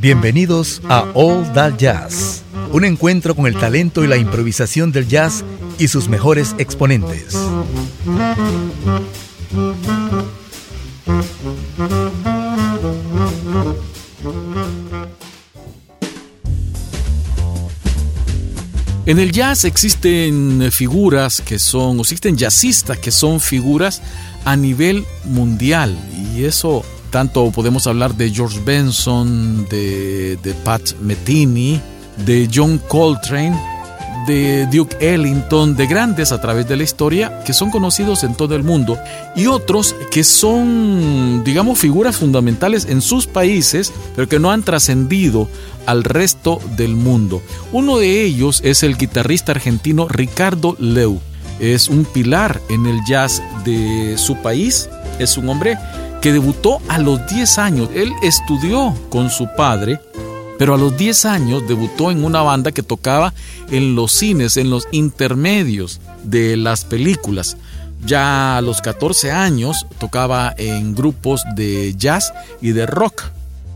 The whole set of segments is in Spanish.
Bienvenidos a All That Jazz, un encuentro con el talento y la improvisación del jazz y sus mejores exponentes. En el jazz existen figuras que son, o existen jazzistas que son figuras a nivel mundial y eso tanto podemos hablar de George Benson, de, Pat Metheny, de John Coltrane, de Duke Ellington, de grandes a través de la historia que son conocidos en todo el mundo y otros que son, digamos, figuras fundamentales en sus países, pero que no han trascendido al resto del mundo. Uno de ellos es el guitarrista argentino Ricardo Leu. Es un pilar en el jazz de su país. Es un hombre que debutó a los 10 años. Él estudió con su padre, pero a los 10 años debutó en una banda que tocaba en los cines, en los intermedios de las películas. Ya a los 14 años tocaba en grupos de jazz y de rock.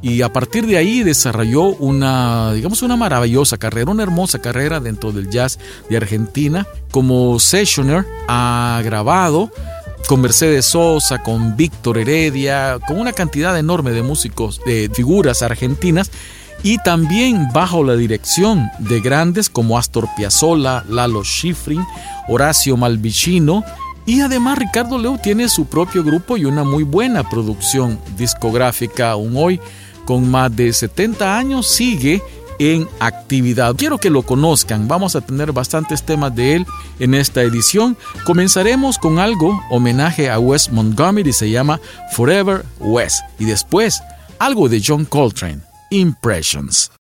Y a partir de ahí desarrolló una, digamos, una maravillosa carrera, una hermosa carrera dentro del jazz de Argentina. Como sessioner ha grabado con Mercedes Sosa, con Víctor Heredia, con una cantidad enorme de músicos, de figuras argentinas y también bajo la dirección de grandes como Astor Piazzolla, Lalo Schifrin, Horacio Malvicino y además Ricardo Leu tiene su propio grupo y una muy buena producción discográfica aún hoy. Con más de 70 años sigue en actividad. Quiero que lo conozcan, vamos a tener bastantes temas de él en esta edición. Comenzaremos con algo, homenaje a Wes Montgomery, se llama Forever West, y después algo de John Coltrane, Impressions.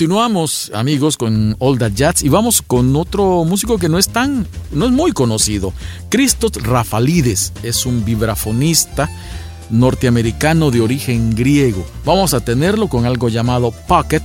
Continuamos, amigos, con All That Jazz y vamos con otro músico que no es tan, no es muy conocido. Christos Rafalides es un vibrafonista norteamericano de origen griego. Vamos a tenerlo con algo llamado Pocket,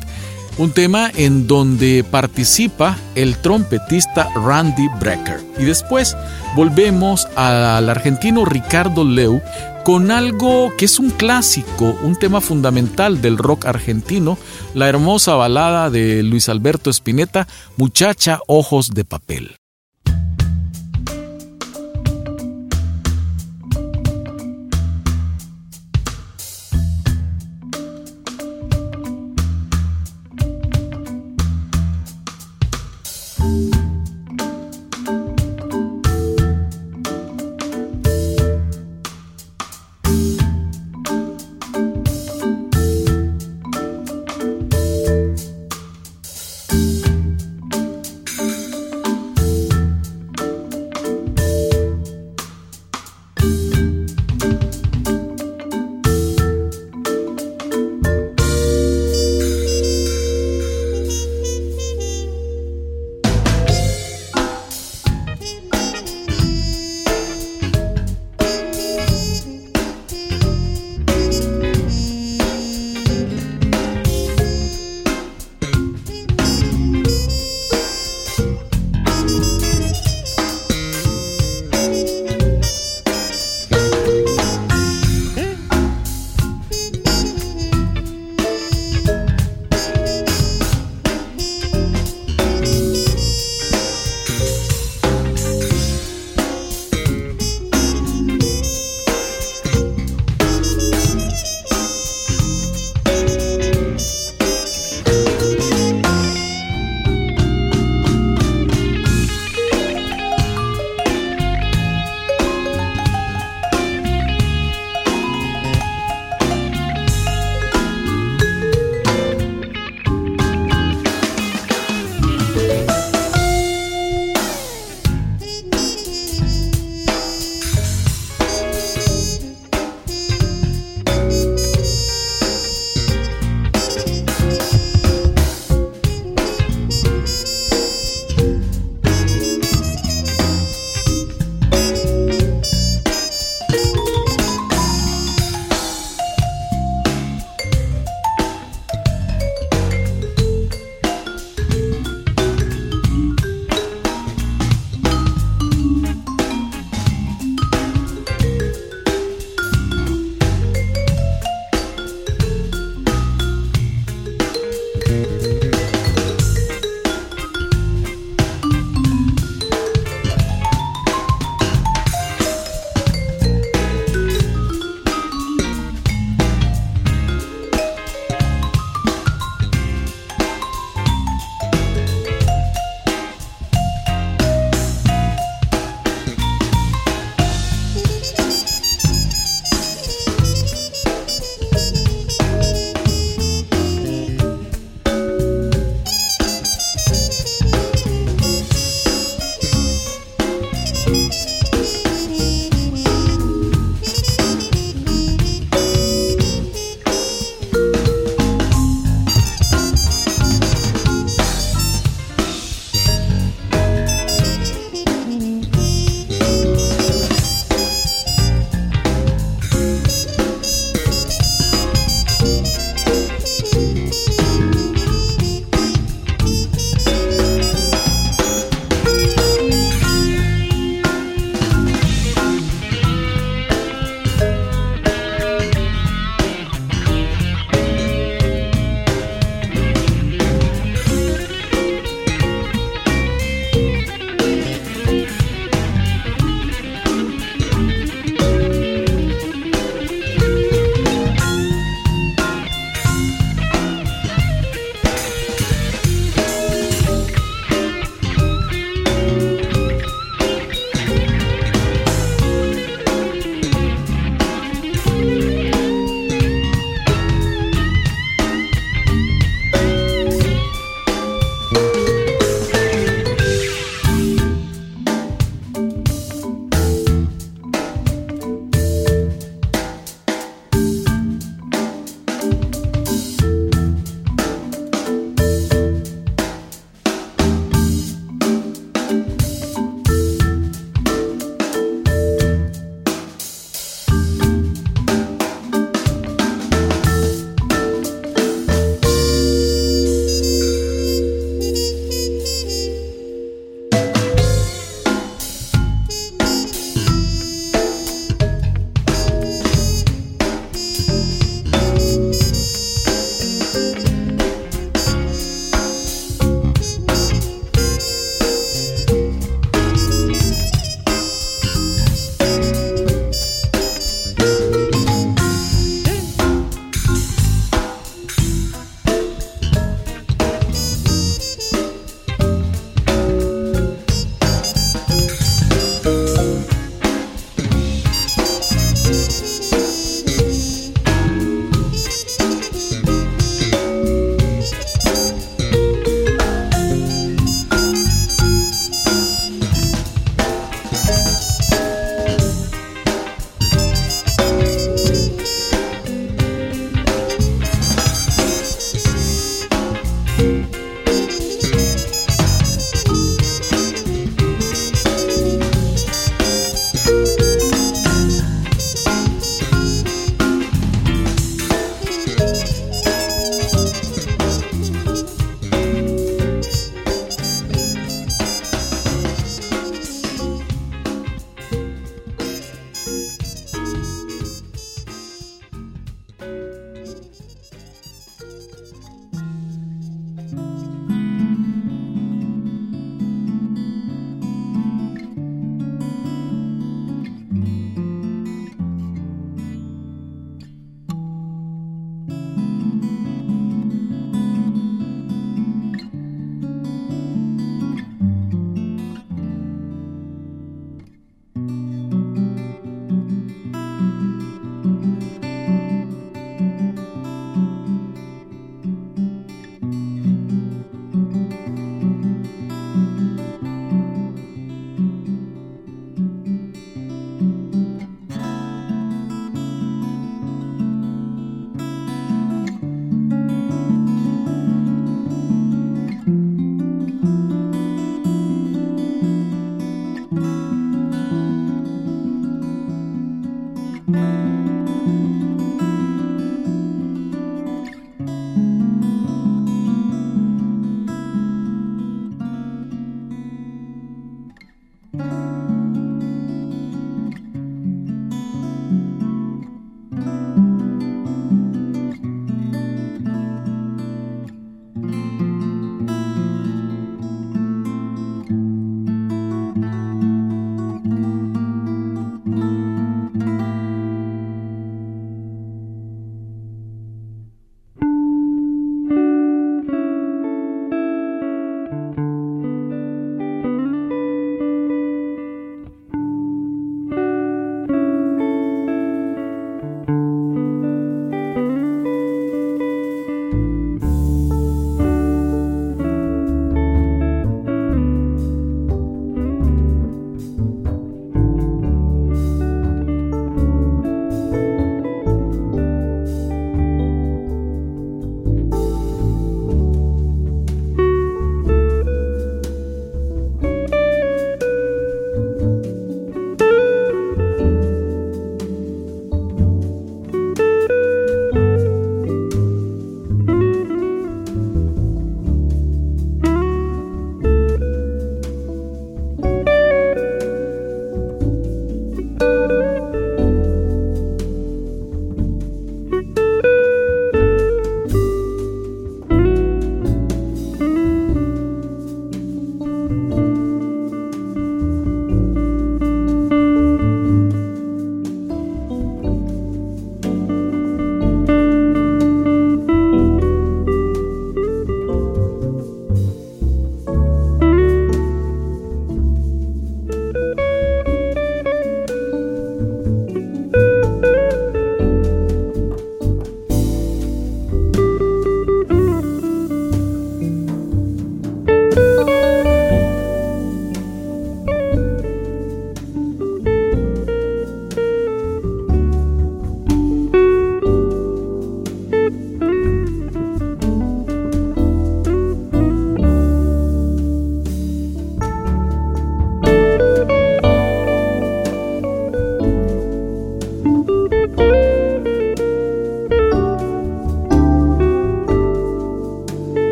un tema en donde participa el trompetista Randy Brecker. Y después volvemos al argentino Ricardo Leu con algo que es un clásico, un tema fundamental del rock argentino, la hermosa balada de Luis Alberto Spinetta, Muchacha Ojos de Papel.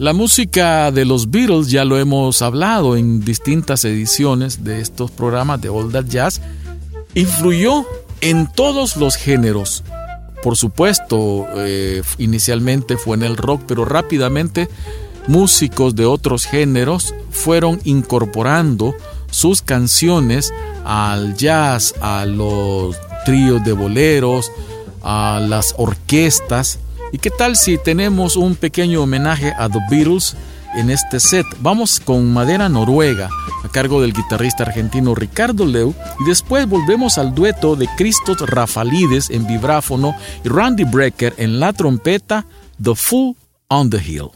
La música de los Beatles ya lo hemos hablado en distintas ediciones de estos programas de All That Jazz. Influyó en todos los géneros. Por supuesto, eh, inicialmente fue en el rock, pero rápidamente músicos de otros géneros fueron incorporando sus canciones al jazz, a los tríos de boleros, a las orquestas ¿Y qué tal si tenemos un pequeño homenaje a The Beatles en este set? Vamos con Madera Noruega, a cargo del guitarrista argentino Ricardo Leu, y después volvemos al dueto de Cristos Rafalides en vibráfono y Randy Brecker en la trompeta, The Fool on the Hill.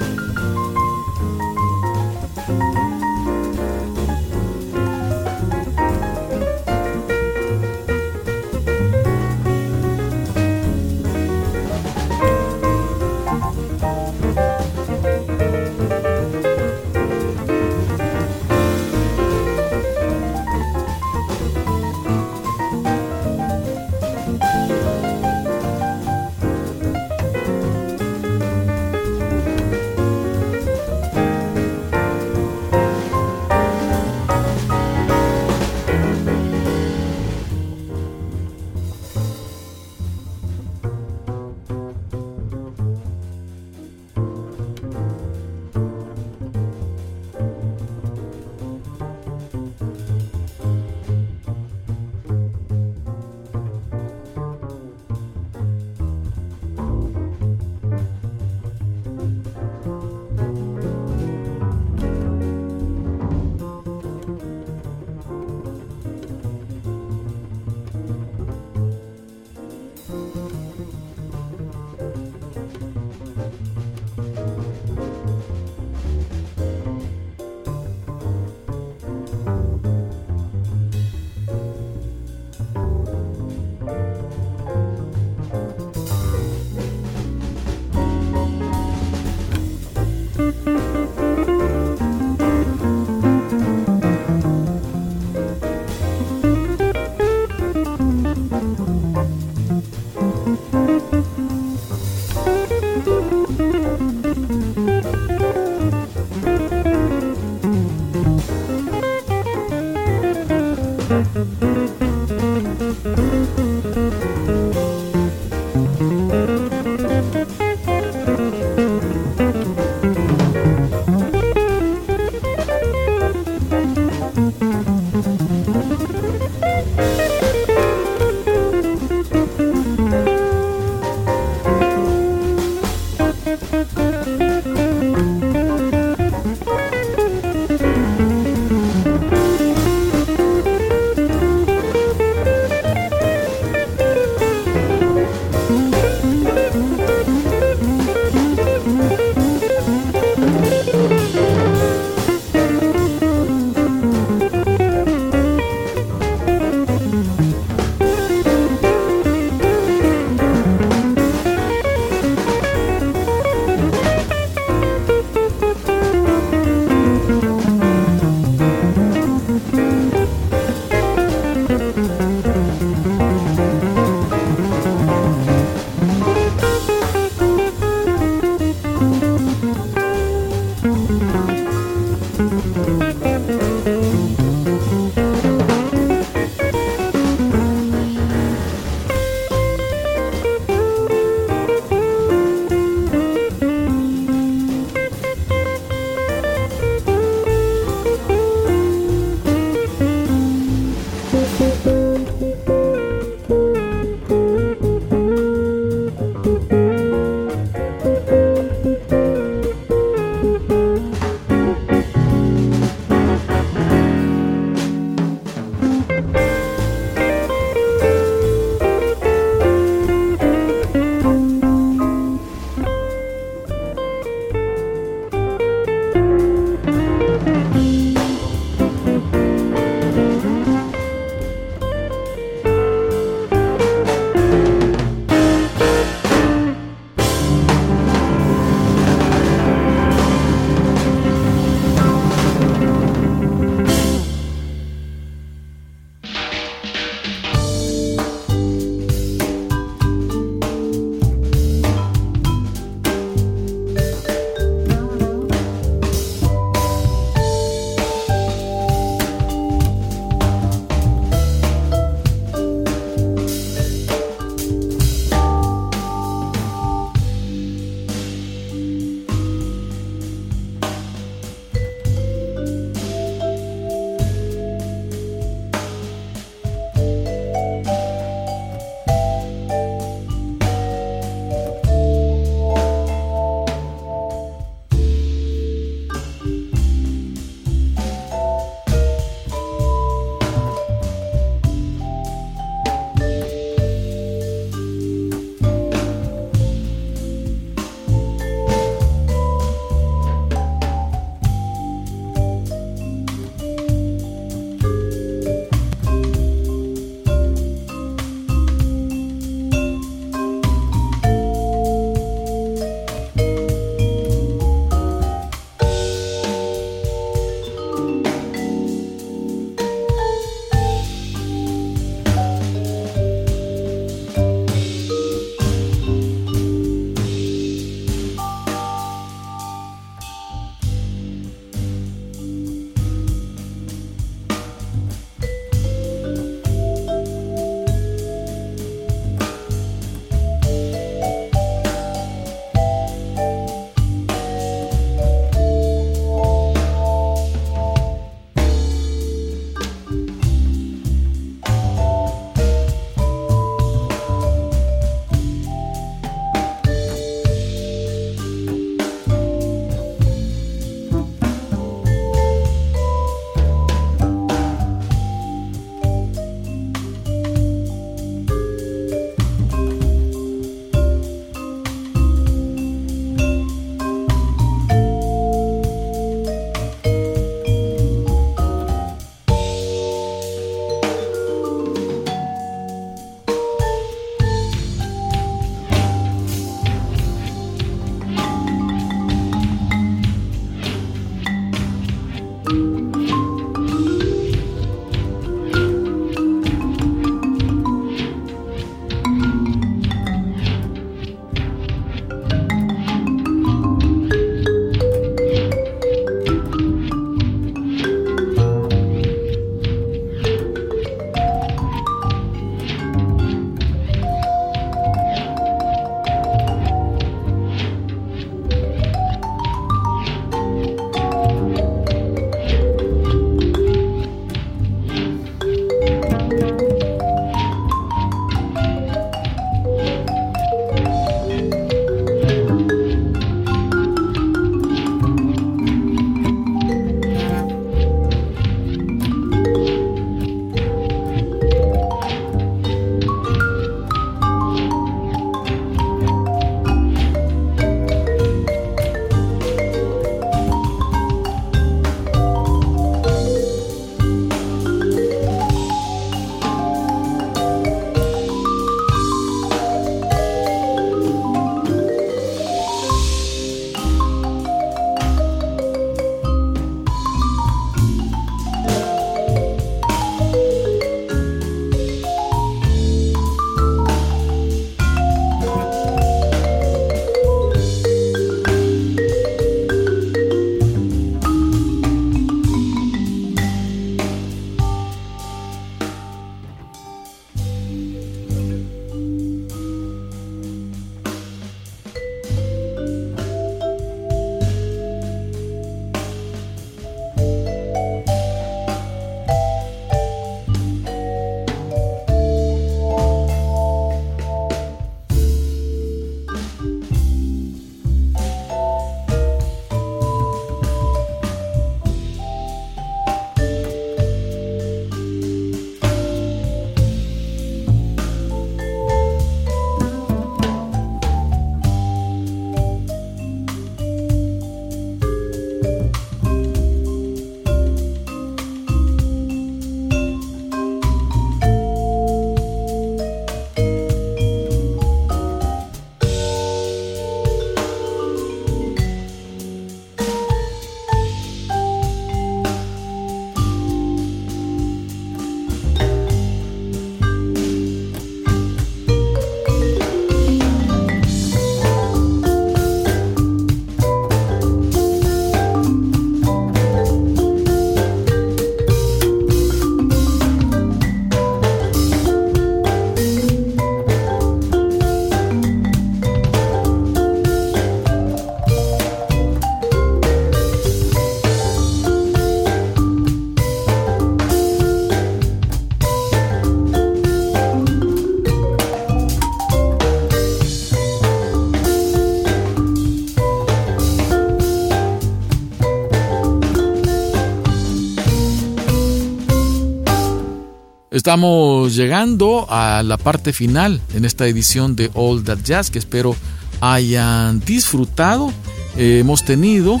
Estamos llegando a la parte final en esta edición de All That Jazz que espero hayan disfrutado. hemos tenido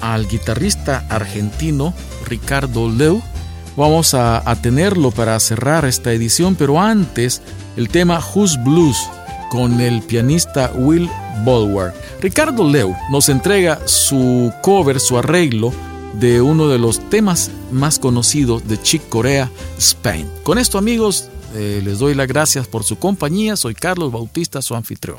al guitarrista argentino Ricardo Leu. Vamos a, tenerlo para cerrar esta edición, pero antes el tema Who's Blues con el pianista Will Bulwer. Ricardo Leu nos entrega su cover, su arreglo de uno de los temas más conocidos de Chick Corea, Spain. Con esto amigos, eh, les doy las gracias por su compañía. Soy Carlos Bautista, su anfitrión.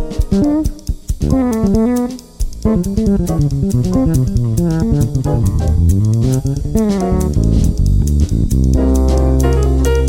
Thank you.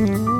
Mm-hmm.